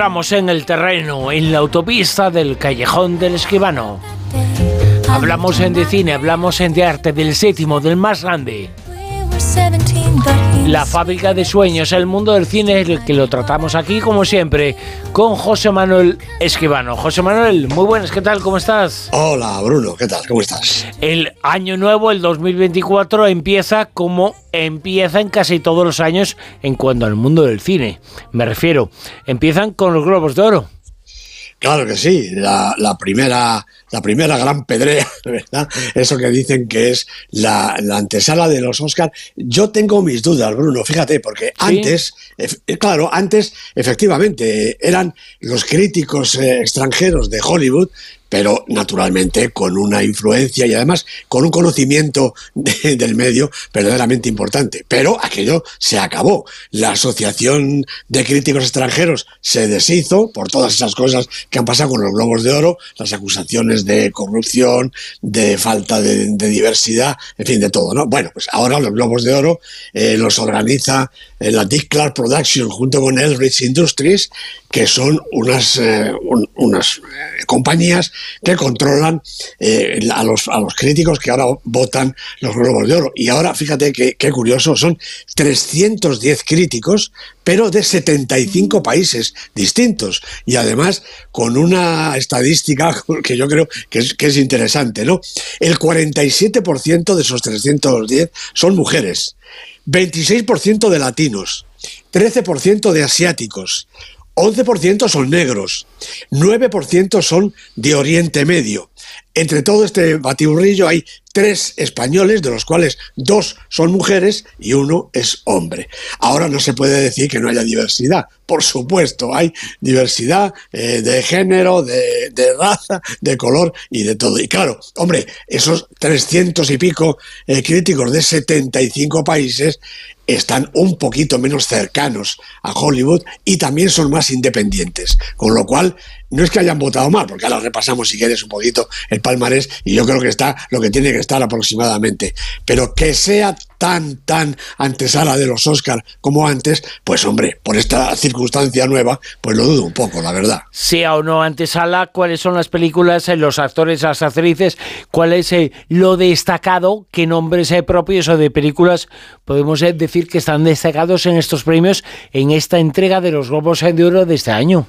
Entramos en el terreno, en la autopista del callejón del escribano. Hablamos en de cine, hablamos en de arte, del séptimo, del más grande. La fábrica de sueños, el mundo del cine, el que lo tratamos aquí como siempre, con José Manuel Escribano. José Manuel, muy buenas, ¿qué tal? ¿Cómo estás? Hola, Bruno, ¿qué tal? ¿Cómo estás? El año nuevo, el 2024, empieza como empieza en casi todos los años en cuanto al mundo del cine. Me refiero, empiezan con los Globos de Oro. Claro que sí, la, primera, la primera gran pedrea, ¿verdad? Eso que dicen que es la, antesala de los Oscars. Yo tengo mis dudas, Bruno, fíjate, porque antes, eh, claro, antes efectivamente eran los críticos eh, extranjeros de Hollywood pero naturalmente con una influencia y además con un conocimiento del medio verdaderamente importante. Pero aquello se acabó. La Asociación de Críticos Extranjeros se deshizo por todas esas cosas que han pasado con los Globos de Oro, las acusaciones de corrupción, de falta de, diversidad, en fin, de todo. ¿no? Bueno, pues ahora los Globos de Oro eh, los organiza la Dick Clark Production junto con Eldridge Industries, que son unas, eh, unas compañías que controlan eh, a, los, a los críticos que ahora votan los Globos de Oro. Y ahora, fíjate qué curioso, son 310 críticos, pero de 75 países distintos. Y además con una estadística que yo creo que es, que es interesante, ¿no? El 47% de esos 310 son mujeres, 26% de latinos, 13% de asiáticos, 11% son negros, 9% son de Oriente Medio. Entre todo este batiburrillo hay tres españoles, de los cuales dos son mujeres y uno es hombre. Ahora no se puede decir que no haya diversidad. Por supuesto, hay diversidad eh, de género, de, raza, de color y de todo. Y claro, hombre, esos 300 y pico eh, críticos de 75 países están un poquito menos cercanos a Hollywood y también son más independientes. Con lo cual, no es que hayan votado mal, porque ahora repasamos si quieres un poquito el palmarés y yo creo que está lo que tiene que estar aproximadamente. Pero que sea tan, tan antesala de los Oscars como antes, pues hombre, por esta circunstancia nueva, pues lo dudo un poco, la verdad. Sea o no antesala, ¿cuáles son las películas, eh, los actores, las actrices? ¿Cuál es eh, lo destacado? ¿Qué nombres eh, propios o de películas podemos decir que están destacados en estos premios, en esta entrega de los Globos de Oro de este año?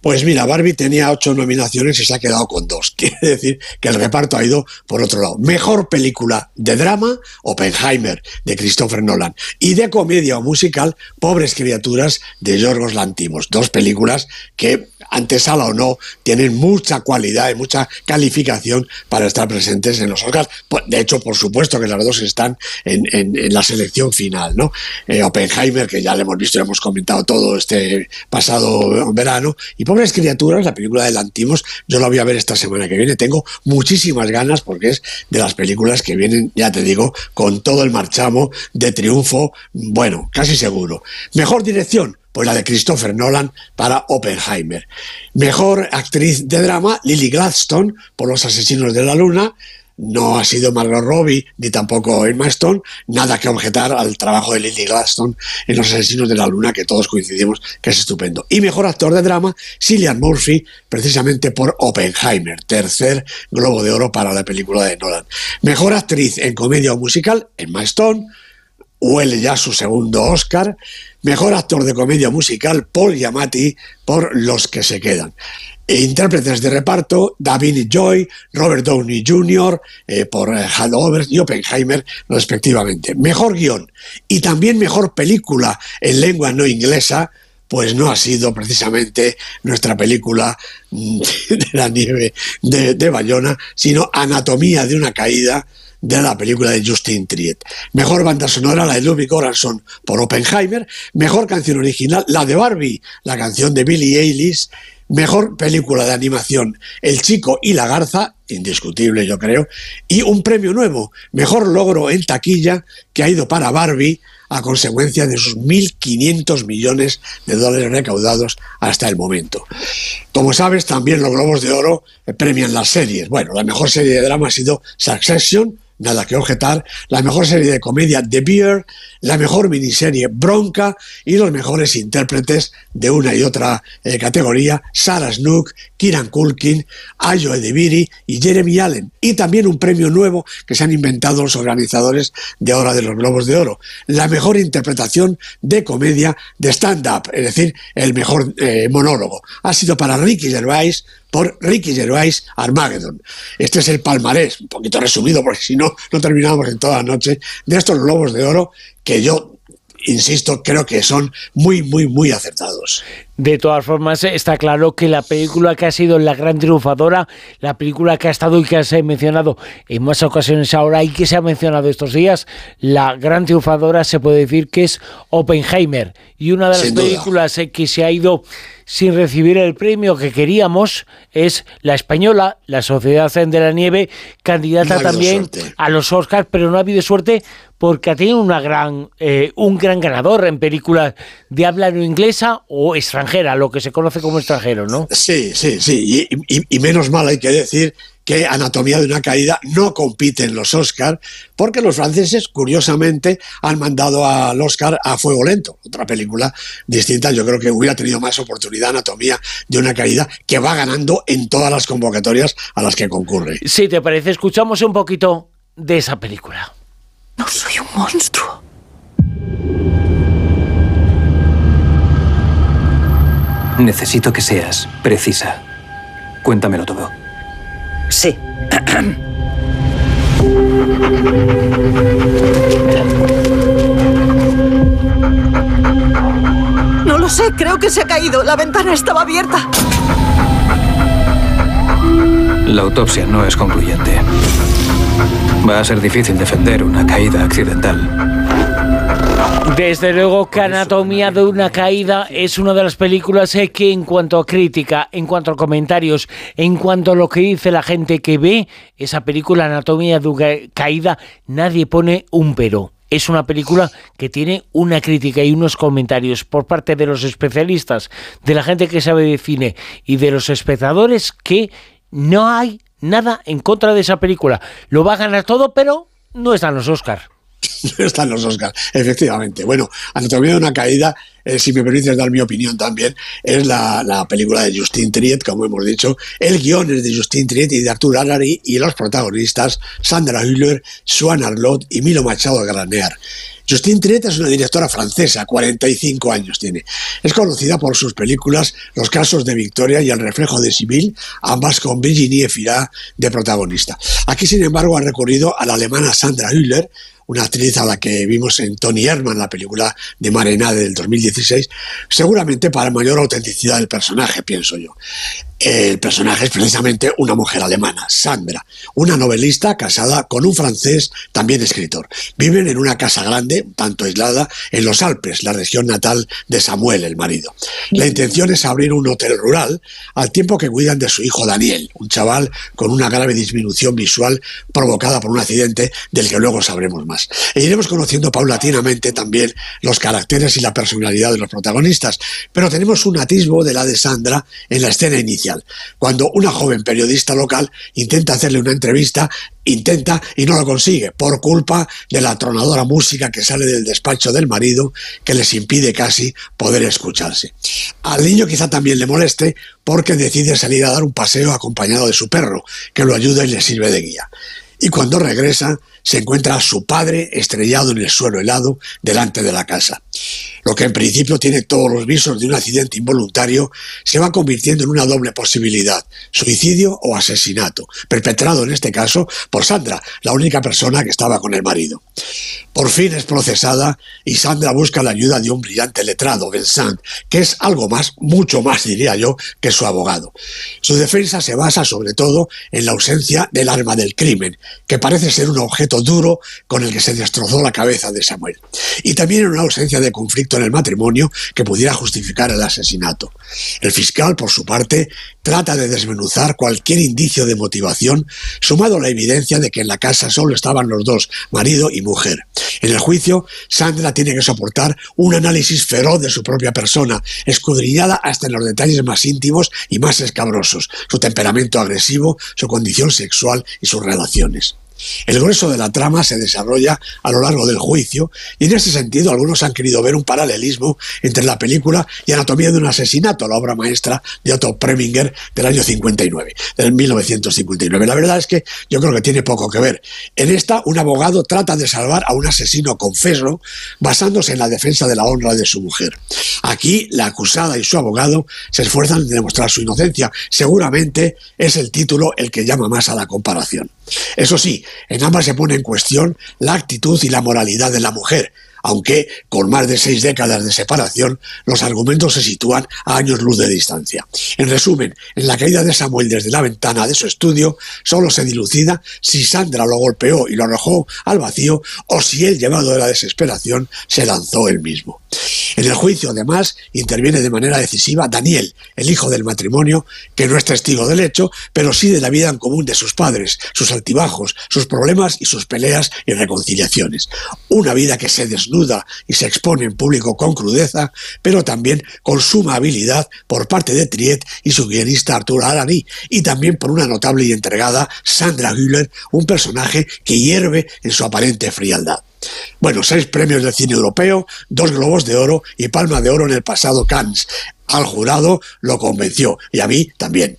Pues mira, Barbie tenía ocho nominaciones y se ha quedado con dos. Quiere decir que el reparto ha ido por otro lado. Mejor película de drama, Oppenheimer, de Christopher Nolan. Y de comedia o musical, Pobres Criaturas, de Yorgos Lantimos. Dos películas que antesala o no, tienen mucha cualidad y mucha calificación para estar presentes en los Oscars. Pues, de hecho, por supuesto que las dos están en, la selección final, ¿no? Eh, Oppenheimer, que ya le hemos visto y hemos comentado todo este pasado verano, y Pobres Criaturas, la película de Lantimos, yo la voy a ver esta semana que viene. Tengo muchísimas ganas porque es de las películas que vienen, ya te digo, con todo el marchamo de triunfo, bueno, casi seguro. Mejor dirección, pues la de Christopher Nolan para Oppenheimer. Mejor actriz de drama, Lily Gladstone, por Los Asesinos de la Luna. No ha sido Margot Robbie ni tampoco Emma Stone. Nada que objetar al trabajo de Lily Gladstone en Los Asesinos de la Luna, que todos coincidimos que es estupendo. Y mejor actor de drama, Cillian Murphy, precisamente por Oppenheimer, tercer Globo de Oro para la película de Nolan. Mejor actriz en comedia o musical, Emma Stone huele ya su segundo Oscar. Mejor actor de comedia musical, Paul Giamatti, por Los que se quedan. E intérpretes de reparto, David Joy, Robert Downey Jr., eh, por eh, y Oppenheimer, respectivamente. Mejor guion y también mejor película en lengua no inglesa, pues no ha sido precisamente nuestra película mm, de la nieve de Bayona, sino Anatomía de una caída, de la película de Justin Triet. Mejor banda sonora, la de Ludwig Göransson por Oppenheimer. Mejor canción original, la de Barbie, la canción de Billie Eilish. Mejor película de animación, El Chico y la Garza, indiscutible yo creo. Y un premio nuevo, mejor logro en taquilla, que ha ido para Barbie a consecuencia de sus 1.500 millones de dólares recaudados hasta el momento. Como sabes, también los Globos de Oro premian las series. Bueno, la mejor serie de drama ha sido Succession, nada que objetar, la mejor serie de comedia The Beer, la mejor miniserie Bronca y los mejores intérpretes de una y otra eh, categoría, Sarah Snook, Kieran Culkin, Ayo Edebiri y Jeremy Allen. Y también un premio nuevo que se han inventado los organizadores de Hora de los Globos de Oro, la mejor interpretación de comedia de stand-up, es decir, el mejor eh, monólogo. Ha sido para Ricky Gervais por Ricky Gervais Armageddon. Este es el palmarés, un poquito resumido, porque si no, no terminamos en toda la noche, de estos globos de oro que yo insisto, creo que son muy, muy, muy acertados. De todas formas, está claro que la película que ha sido la gran triunfadora, la película que ha estado y que se ha mencionado en más ocasiones ahora y que se ha mencionado estos días, la gran triunfadora se puede decir que es Oppenheimer. Y una de las películas que se ha ido sin recibir el premio que queríamos es la española, la Sociedad de la Nieve, candidata también a los Oscars, pero no ha habido suerte porque ha tenido una gran, eh, un gran ganador en películas de habla no inglesa o extranjera, lo que se conoce como extranjero, ¿no? Sí, sí, sí, y menos mal hay que decir que Anatomía de una caída no compite en los Oscars, porque los franceses, curiosamente, han mandado al Oscar a Fuego Lento, otra película distinta. Yo creo que hubiera tenido más oportunidad Anatomía de una caída, que va ganando en todas las convocatorias a las que concurre. Si te parece, escuchamos un poquito de esa película. No soy un monstruo. Necesito que seas precisa. Cuéntamelo todo. Sí. No lo sé, creo que se ha caído. La ventana estaba abierta. La autopsia no es concluyente. Va a ser difícil defender una caída accidental. Desde luego que Anatomía de una caída es una de las películas eh, que en cuanto a crítica, en cuanto a comentarios, en cuanto a lo que dice la gente que ve esa película Anatomía de una caída, nadie pone un pero. Es una película que tiene una crítica y unos comentarios por parte de los especialistas, de la gente que sabe de cine y de los espectadores que no hay nada en contra de esa película. Lo va a ganar todo, pero no están los Oscars. están los Oscars, efectivamente. Bueno, Anatomía de una caída, eh, si me permites dar mi opinión también, es la, película de Justin Triet, como hemos dicho. El guion es de Justin Triet y de Arthur Allary y los protagonistas Sandra Hüller, Swan Arlott y Milo Machado Granear. Justine Triet es una directora francesa, 45 años tiene. Es conocida por sus películas Los casos de Victoria y El reflejo de Sibyl, ambas con Virginie Fira de protagonista. Aquí, sin embargo, ha recurrido a la alemana Sandra Hüller, una actriz a la que vimos en Tony Herman, la película de Marenade del 2016, seguramente para mayor autenticidad del personaje, pienso yo. El personaje es precisamente una mujer alemana, Sandra, una novelista casada con un francés, también escritor. Viven en una casa grande, tanto aislada, en los Alpes, la región natal de Samuel, el marido. La intención es abrir un hotel rural al tiempo que cuidan de su hijo Daniel, un chaval con una grave disminución visual provocada por un accidente del que luego sabremos más. E iremos conociendo paulatinamente también los caracteres y la personalidad de los protagonistas, pero tenemos un atisbo de la de Sandra en la escena inicial cuando una joven periodista local intenta hacerle una entrevista, intenta y no lo consigue, por culpa de la atronadora música que sale del despacho del marido, que les impide casi poder escucharse. Al niño quizá también le moleste porque decide salir a dar un paseo acompañado de su perro, que lo ayuda y le sirve de guía. Y cuando regresa, se encuentra a su padre estrellado en el suelo helado delante de la casa. Lo que en principio tiene todos los visos de un accidente involuntario se va convirtiendo en una doble posibilidad, suicidio o asesinato, perpetrado en este caso por Sandra, la única persona que estaba con el marido. Por fin es procesada y Sandra busca la ayuda de un brillante letrado, Vincent, que es algo más, mucho más diría yo, que su abogado. Su defensa se basa sobre todo en la ausencia del arma del crimen, que parece ser un objeto duro con el que se destrozó la cabeza de Samuel. Y también en una ausencia de conflicto el matrimonio que pudiera justificar el asesinato. El fiscal, por su parte, trata de desmenuzar cualquier indicio de motivación, sumado a la evidencia de que en la casa solo estaban los dos, marido y mujer. En el juicio, Sandra tiene que soportar un análisis feroz de su propia persona, escudriñada hasta en los detalles más íntimos y más escabrosos, su temperamento agresivo, su condición sexual y sus relaciones. El grueso de la trama se desarrolla a lo largo del juicio y en ese sentido algunos han querido ver un paralelismo entre la película y Anatomía de un asesinato, la obra maestra de Otto Preminger del año 59, del 1959. La verdad es que yo creo que tiene poco que ver. En esta, un abogado trata de salvar a un asesino confeso basándose en la defensa de la honra de su mujer. Aquí, la acusada y su abogado se esfuerzan en demostrar su inocencia. Seguramente es el título el que llama más a la comparación. Eso sí, en ambas se pone en cuestión la actitud y la moralidad de la mujer, aunque con más de seis décadas de separación, los argumentos se sitúan a años luz de distancia. En resumen, en la caída de Samuel desde la ventana de su estudio, solo se dilucida si Sandra lo golpeó y lo arrojó al vacío o si él, llevado de la desesperación, se lanzó él mismo. En el juicio, además, interviene de manera decisiva Daniel, el hijo del matrimonio, que no es testigo del hecho, pero sí de la vida en común de sus padres, sus altibajos, sus problemas y sus peleas y reconciliaciones. Una vida que se desnuda y se expone en público con crudeza, pero también con suma habilidad por parte de Triet y su guionista Arturo Arani, y también por una notable y entregada Sandra Hüller, un personaje que hierve en su aparente frialdad. Bueno, seis premios del cine europeo, dos globos de oro y palma de oro en el pasado Cannes. Al jurado lo convenció y a mí también.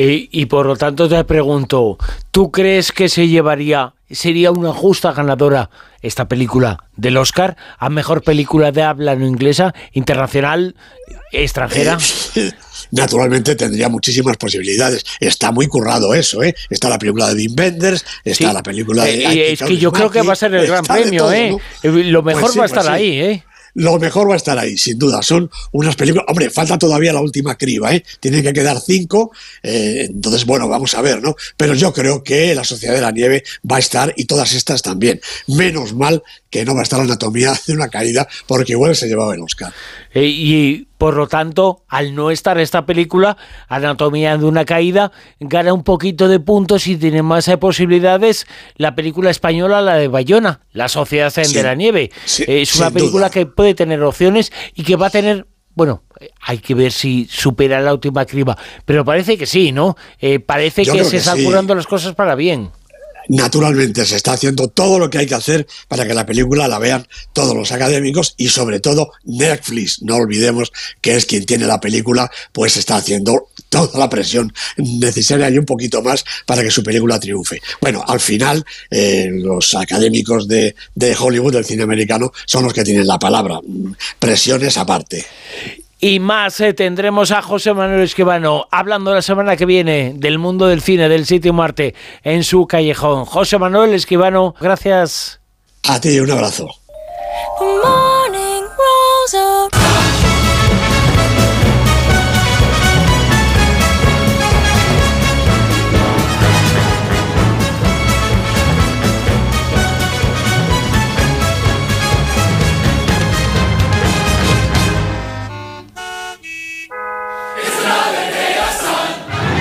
Y, por lo tanto te pregunto, ¿tú crees que se llevaría, sería una justa ganadora esta película del Oscar a mejor película de habla no inglesa, internacional, extranjera? Eh, naturalmente tendría muchísimas posibilidades. Está muy currado eso, ¿eh? Está la película de Wim Wenders, está la película de... Eh, es que yo creo que va a ser el gran premio, ¿eh? Lo mejor pues va a pues estar ahí, ¿eh? lo mejor va a estar ahí, sin duda. Son unas películas. Hombre, falta todavía la última criba, ¿eh? Tienen que quedar cinco. Eh, entonces, bueno, vamos a ver, ¿no? Pero yo creo que La Sociedad de la Nieve va a estar y todas estas también. Menos mal que no va a estar la anatomía de una caída, porque igual se llevaba el Oscar. Eh, y por lo tanto, al no estar esta película, Anatomía de una caída, gana un poquito de puntos y tiene más eh, posibilidades la película española, la de Bayona, La Sociedad de la Nieve. es una película que puede tener opciones y que va a tener bueno, hay que ver si supera la última criba, pero parece que sí, ¿no? Eh, parece que se están curando las cosas para bien naturalmente se está haciendo todo lo que hay que hacer para que la película la vean todos los académicos y sobre todo Netflix. No olvidemos que es quien tiene la película, pues está haciendo toda la presión necesaria y un poquito más para que su película triunfe. Bueno, al final eh, los académicos de, de Hollywood, del cine americano, son los que tienen la palabra. Presiones aparte. Y más eh, tendremos a José Manuel Esquivano hablando la semana que viene del mundo del cine, del sitio Marte, en su callejón. José Manuel Esquivano, gracias. A ti, un abrazo.